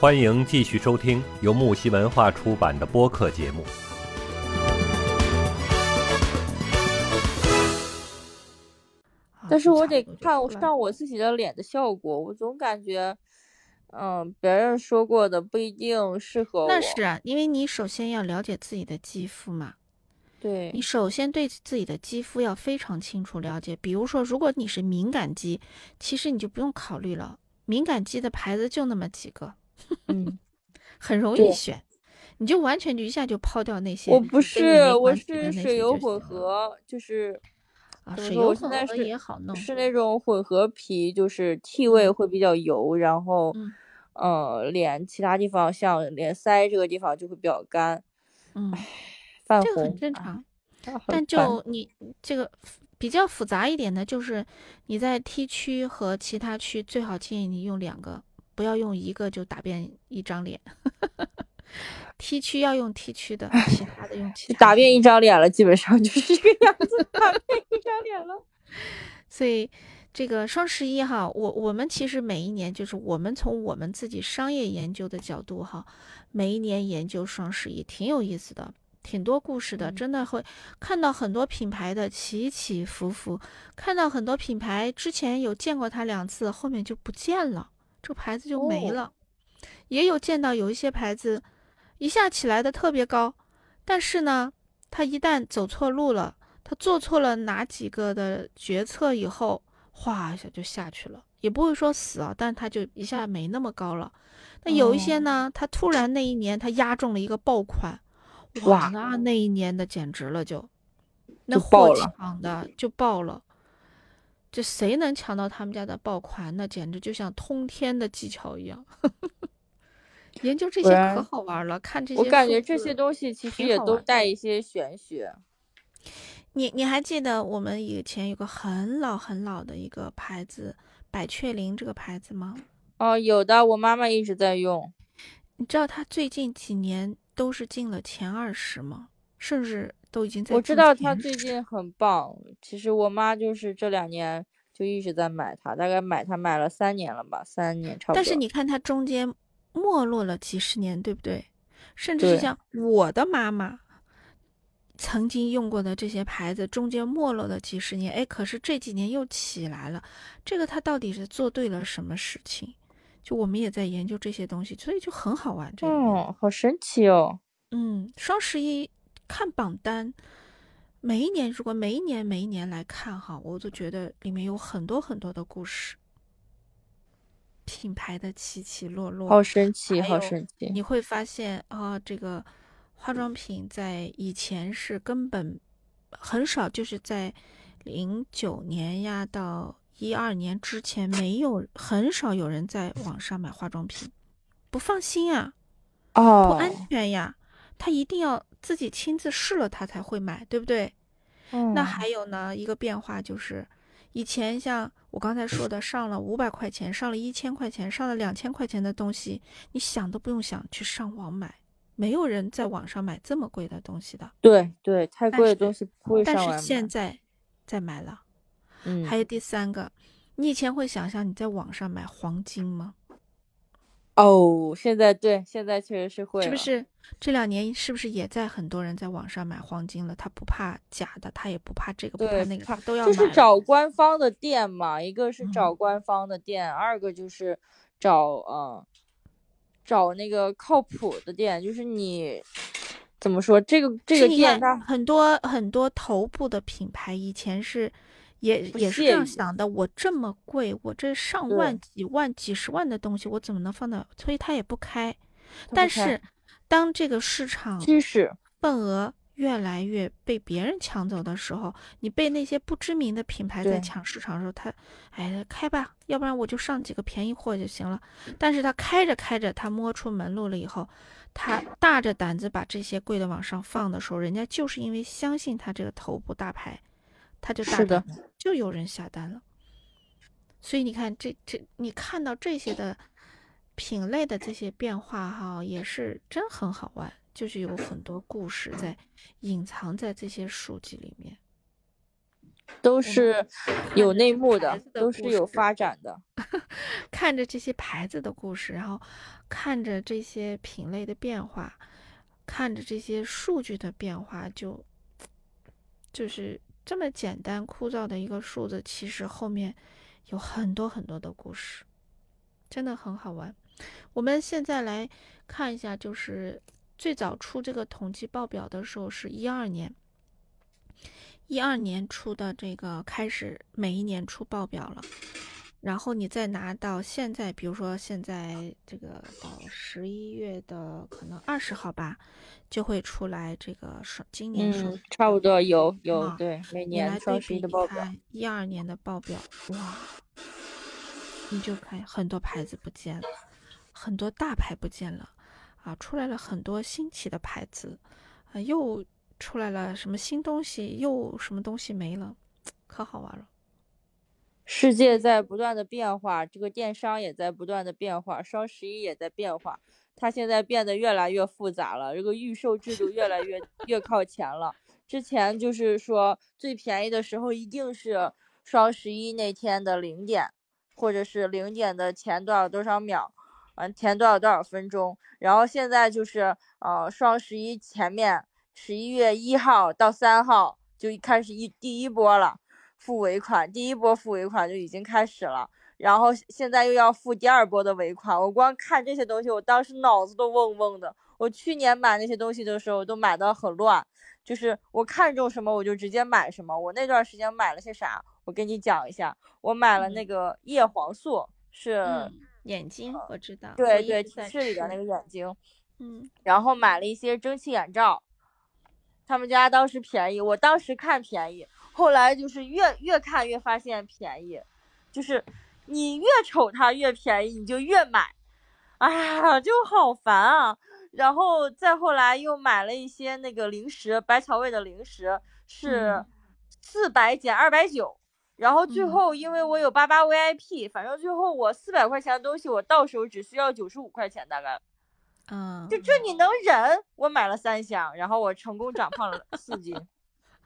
欢迎继续收听由木西文化出版的播客节目。但是我得看上上我自己的脸的效果，我总感觉，嗯，别人说过的不一定适合我。那是啊，因为你首先要了解自己的肌肤嘛，对你首先对自己的肌肤要非常清楚了解。比如说，如果你是敏感肌，其实你就不用考虑了，敏感肌的牌子就那么几个，嗯，很容易选，你就完全就一下就抛掉那些我不是，我是水油混合，就是啊，水油混合也好弄，是。那种混合皮，就是气味会比较油，然后，嗯。呃，脸其他地方像脸腮这个地方就会比较干，嗯，泛这个很正常。啊但就你这个比较复杂一点的，就是你在 T 区和其他区最好建议你用两个，不要用一个就打遍一张脸。T 区要用 T 区的，其他的用其他的打遍一张脸了，基本上就是这个样子，打遍一张脸了。所以这个双十一哈，我我们其实每一年就是我们从我们自己商业研究的角度哈，每一年研究双十一挺有意思的，挺多故事的，嗯真的会看到很多品牌的起起伏伏，看到很多品牌之前有见过它两次，后面就不见了，这个牌子就没哦了，也有见到有一些牌子一下起来的特别高，但是呢，他一旦走错路了。他做错了哪几个的决策以后，哗一下就下去了，也不会说死啊，但他就一下没那么高了。那有一些呢，他突然那一年他压中了一个爆款，哇，那那一年的简直了就，那货抢的就爆了。这谁能抢到他们家的爆款？那简直就像通天的技巧一样。研究这些可好玩了，看这些我感觉这些东西其实也都带一些玄学。你你还记得我们以前有个很老很老的一个牌子百雀羚这个牌子吗？哦，有的，我妈妈一直在用。你知道它最近几年都是进了前二十吗？甚至都已经在我知道它最近很棒，其实我妈就是这两年就一直在买它，大概买它买了三年了吧，三年差不多。但是你看它中间没落了几十年，对不对？甚至是像我的妈妈曾经用过的这些牌子，中间没落了几十年，哎，可是这几年又起来了。这个它到底是做对了什么事情？就我们也在研究这些东西，所以就很好玩。这个哦，好神奇哦！嗯，双十一看榜单，每一年如果每一年每一年来看哈，我都觉得里面有很多很多的故事，品牌的起起落落，好神奇，好神奇。你会发现啊，这个化妆品在以前是根本很少，就是在零九年呀到一二年之前，没有很少有人在网上买化妆品，不放心啊。哦不哦，安全呀，他一定要自己亲自试了，他才会买，对不对？那嗯还有呢，一个变化就是，以前像我刚才说的，上了五百块钱，上了一千块钱，上了两千块钱的东西，你想都不用想，去上网买，没有人在网上买这么贵的东西的。对对，太但是贵的东西不会但是上网买。现在在买了。嗯，还有第三个，你以前会想象你在网上买黄金吗？哦，现在对，现在确实是会？是不是这两年是不是也在很多人在网上买黄金了？他不怕假的，他也不怕这个不怕，那个，怕他都要就是找官方的店嘛，一个是找嗯官方的店，二个就是找嗯找那个靠谱的店，就是你怎么说这个这个店很多很多头部的品牌以前是也也是这样想的，我这么贵，我这上万、几万、几十万的东西，我怎么能放到？所以他也不开。但是当这个市场趋势，份额越来越被别人抢走的时候，你被那些不知名的品牌在抢市场的时候，他哎开吧，要不然我就上几个便宜货就行了。但是他开着开着，他摸出门路了以后，他大着胆子把这些贵的往上放的时候，人家就是因为相信他这个头部大牌，他就大是的胆就有人下单了。所以你看，这这你看到这些的品类的这些变化哈，也是真很好玩，就是有很多故事在隐藏在这些书籍里面。都是有内幕的，的都是有发展的。看着这些牌子的故事，然后看着这些品类的变化，看着这些数据的变化，就就是这么简单枯燥的一个数字，其实后面有很多很多的故事，真的很好玩。我们现在来看一下，就是最早出这个统计报表的时候是一二年，一二年出的这个开始每一年出报表了。然后你再拿到现在，比如说现在这个到十一月的可能二十号吧，就会出来这个双今年双嗯，差不多有有啊对，每你来对年双十一的报表。看一二年的报表，哇，你就看很多牌子不见了，很多大牌不见了，啊，出来了很多新奇的牌子，啊，又出来了什么新东西，又什么东西没了，可好玩了。世界在不断的变化，这个电商也在不断的变化，双十一也在变化，它现在变得越来越复杂了，这个预售制度越来越越靠前了。之前就是说最便宜的时候一定是双十一那天的零点，或者是零点的前多少多少秒，嗯，前多少多少分钟。然后现在就是呃双十一前面十一月一号到三号就开始一第一波了。付尾款，第一波付尾款就已经开始了，然后现在又要付第二波的尾款。我光看这些东西，我当时脑子都嗡嗡的。我去年买那些东西的时候，都买的很乱，就是我看中什么我就直接买什么。我那段时间买了些啥？我跟你讲一下，我买了那个叶黄素，是，嗯，眼睛我知道，对对，提一直在示里的那个眼睛，嗯然后买了一些蒸汽眼罩，他们家当时便宜，我当时看便宜，后来就是越越看越发现便宜，就是你越瞅它越便宜，你就越买，哎呀，就好烦啊。然后再后来又买了一些那个零食，百草味的零食是嗯四百减二百九。然后最嗯后，因为我有八八 VIP，反正最后我四百块钱的东西，我到手只需要九十五块钱，大概。嗯，就这你能忍？我买了三箱，然后我成功长胖了四斤。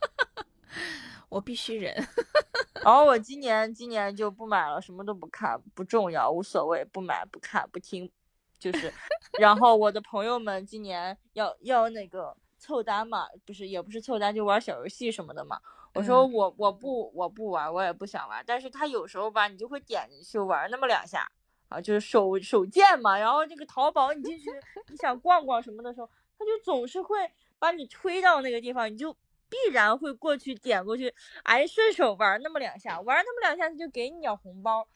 我必须忍。然后我今年今年就不买了，什么都不看，不重要，无所谓，不买不看不听，就是。然后我的朋友们今年要要那个凑单嘛，不是也不是凑单，就玩小游戏什么的嘛。我说嗯我我不我不玩，我也不想玩，但是他有时候吧，你就会点进去玩那么两下啊，就是手手贱嘛。然后这个淘宝你进去你想逛逛什么的时候，他就总是会把你推到那个地方，你就必然会过去点过去，哎，顺手玩那么两下，玩那么两下他就给你点红包。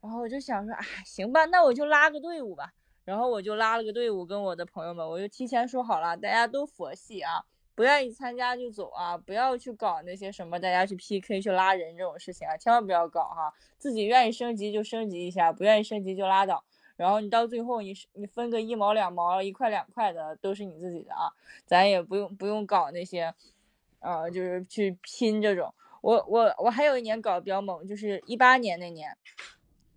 然后我就想说，哎，行吧，那我就拉个队伍吧。然后我就拉了个队伍，跟我的朋友们，我就提前说好了，大家都佛系啊，不愿意参加就走啊，不要去搞那些什么大家去 PK 去拉人这种事情啊，千万不要搞哈。自己愿意升级就升级一下，不愿意升级就拉倒。然后你到最后你是你分个一毛两毛、一块两块的都是你自己的啊，咱也不用不用搞那些，呃，就是去拼这种。我我我还有一年搞比较猛，就是一八年那年，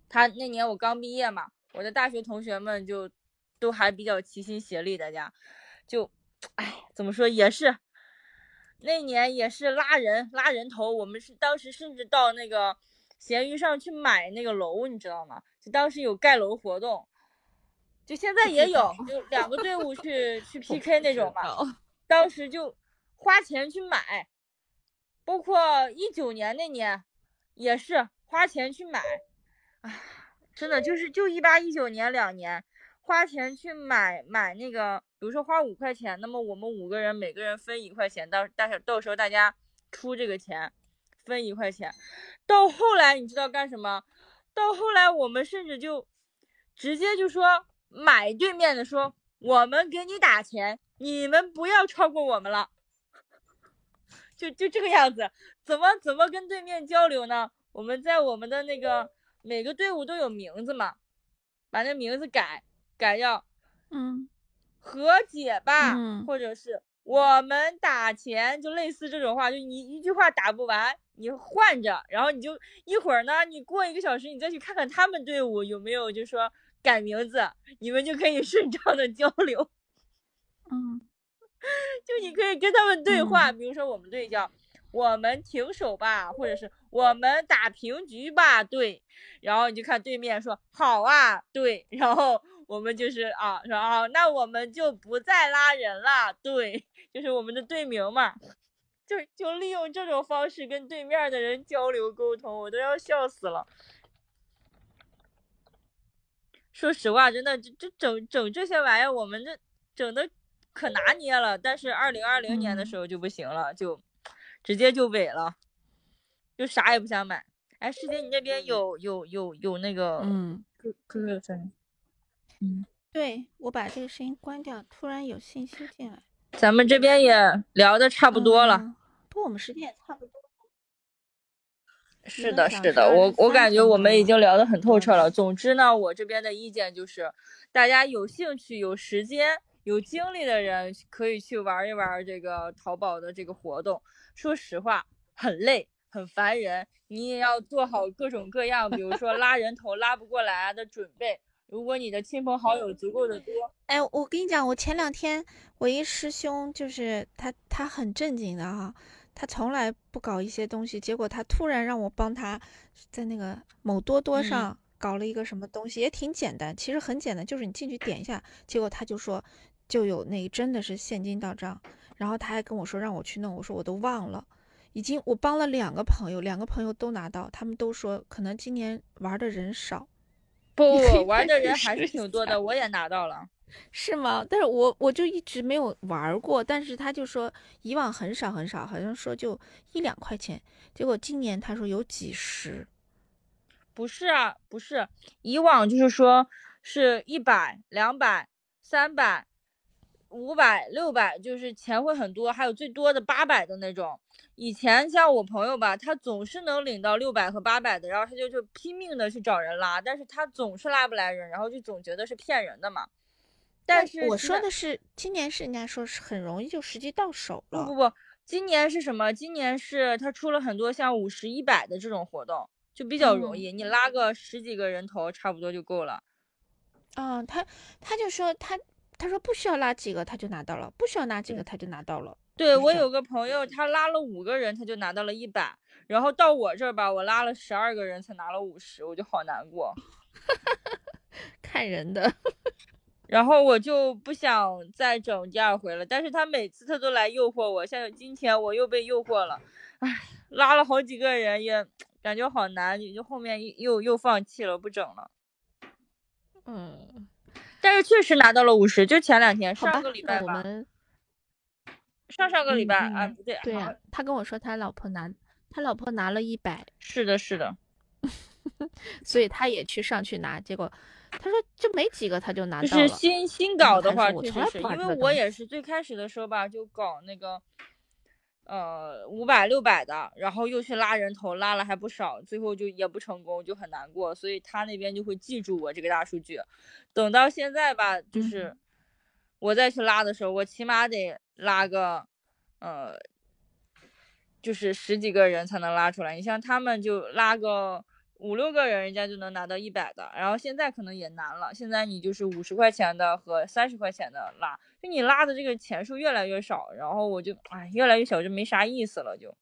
他那年我刚毕业嘛，我的大学同学们就都还比较齐心协力，大家就，哎，怎么说也是，那年也是拉人拉人头，我们是当时甚至到那个闲鱼上去买那个楼，你知道吗？就当时有盖楼活动，就现在也有，就两个队伍去去 PK 那种。嘛。当时就花钱去买，包括一九年那年也是花钱去买，啊，真的就是就一八一九年两年花钱去买买那个，比如说花五块钱，那么我们五个人每个人分一块钱，到到时到时候大家出这个钱分一块钱，到后来你知道干什么？到后来我们甚至就直接就说买对面的说我们给你打钱，你们不要超过我们了，就就这个样子。怎么怎么跟对面交流呢？我们在我们的那个每个队伍都有名字嘛，把那名字改改叫嗯和解吧，嗯或者是我们打钱，就类似这种话，就你一句话打不完，你换着，然后你就一会儿呢，你过一个小时，你再去看看他们队伍有没有就说改名字，你们就可以 顺畅的交流。嗯就你可以跟他们对话，嗯比如说我们队叫我们停手吧，或者是我们打平局吧，对。然后你就看对面说好啊，对。然后我们就是啊，说啊，那我们就不再拉人了，对，就是我们的队名嘛。就就利用这种方式跟对面的人交流沟通，我都要笑死了。说实话，真的，这这整整这些玩意儿，我们这整的可拿捏了。但是二零二零年的时候就不行了，就直接就萎了，就啥也不想买。哎，师姐，你那边有有有有那个嗯，Q Q Q 声音？嗯，对我把这个声音关掉，突然有信息进来。咱们这边也聊的差不多了。嗯不我们时间也差不多。是的，是的，我我感觉我们已经聊得很透彻了。嗯总之呢，我这边的意见就是，大家有兴趣、有时间、有精力的人，可以去玩一玩这个淘宝的这个活动。说实话，很累，很烦人，你也要做好各种各样，比如说拉人头拉不过来啊的准备。如果你的亲朋好友足够的多，哎，我跟你讲，我前两天我一师兄就是他，他很正经的哈，他从来不搞一些东西，结果他突然让我帮他在那个某多多嗯上搞了一个什么东西，也挺简单，其实很简单，就是你进去点一下，结果他就说就有那真的是现金到账，然后他还跟我说让我去弄，我说我都忘了。已经我帮了两个朋友，两个朋友都拿到，他们都说可能今年玩的人少，不，玩的人还是挺多的，我也拿到了。是吗？但是我我就一直没有玩过，但是他就说以往很少很少，好像说就一两块钱，结果今年他说有几十。不是啊，不是，以往就是说是一百、两百、三百、五百、六百，就是钱会很多，还有最多的八百的那种。以前像我朋友吧，他总是能领到六百和八百的，然后他就就拼命的去找人拉，但是他总是拉不来人，然后就总觉得是骗人的嘛。但是我说的是今年是人家说是很容易就实际到手了。不不不，今年是什么？今年是他出了很多像五十、一百的这种活动，就比较容嗯易，你拉个十几个人头差不多就够了。啊，他他就说他他说不需要拉几个他就拿到了，不需要拿几个他就拿到了。对我有个朋友，他拉了五个人，他就拿到了一百，然后到我这儿吧，我拉了十二个人才拿了五十，我就好难过。看人的。然后我就不想再整第二回了，但是他每次他都来诱惑我，像今天我又被诱惑了，唉，拉了好几个人也感觉好难，就后面又又放弃了，不整了。嗯，但是确实拿到了五十，就前两天，上个礼，拜吧，我们上上个礼拜嗯啊，嗯不对，对好啊，他跟我说他老婆拿他老婆拿了一百，是的，是的，所以他也去上去拿，结果他说就没几个他就拿就是到了。新新搞的话，我确实是从来不因为我也是最开始的时候吧，就搞那个，呃，五百六百的，然后又去拉人头，拉了还不少，最后就也不成功，就很难过，所以他那边就会记住我这个大数据。等到现在吧，就是嗯我再去拉的时候，我起码得拉个，呃，就是十几个人才能拉出来。你像他们就拉个五六个人，人家就能拿到一百的。然后现在可能也难了，现在你就是五十块钱的和三十块钱的拉，就你拉的这个钱数越来越少，然后我就哎越来越小，就没啥意思了就。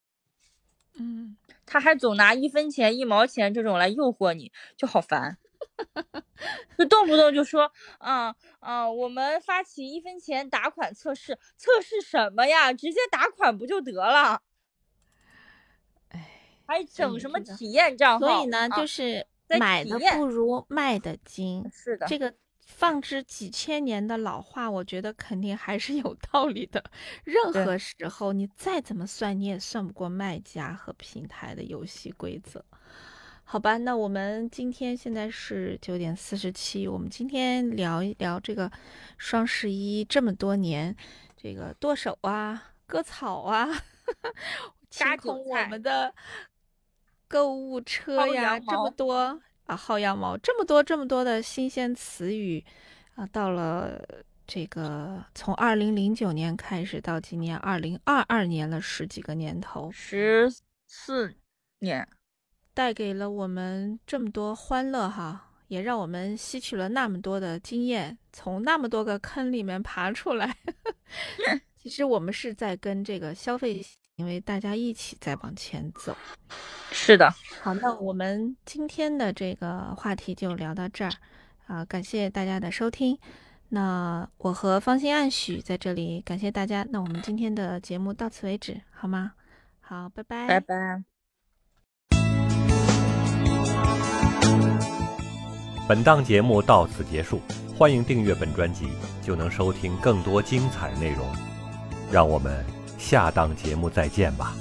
嗯，他还总拿一分钱、一毛钱这种来诱惑你，就好烦。就动不动就说，啊啊，我们发起一分钱打款测试，测试什么呀？直接打款不就得了？哎，还整什么体验账号？所以呢，啊就是买的不如卖的精。是的，这个放置几千年的老话，我觉得肯定还是有道理的。任何时候你再怎么算，你也算不过卖家和平台的游戏规则。好吧，那我们今天现在是九点四十七，我们今天聊一聊这个双十一这么多年，这个剁手啊、割草啊，割韭清空我们的购物车薅呀，这么多啊，薅羊毛，这么多这么多的新鲜词语啊，到了这个从二零零九年开始到今年二零二二年了十几个年头，十四年，带给了我们这么多欢乐哈，也让我们吸取了那么多的经验，从那么多个坑里面爬出来。其实我们是在跟这个消费因为大家一起在往前走。是的，好，那我们今天的这个话题就聊到这儿啊，感谢大家的收听。那我和芳心暗许在这里感谢大家。那我们今天的节目到此为止，好吗？好，拜拜，拜拜。本档节目到此结束，欢迎订阅本专辑，就能收听更多精彩内容。让我们下档节目再见吧。